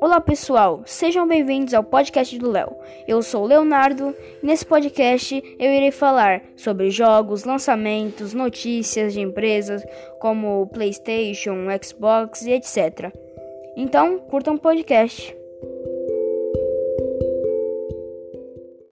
Olá pessoal, sejam bem-vindos ao podcast do Léo. Eu sou o Leonardo e nesse podcast eu irei falar sobre jogos, lançamentos, notícias de empresas como PlayStation, Xbox e etc. Então, curtam o podcast.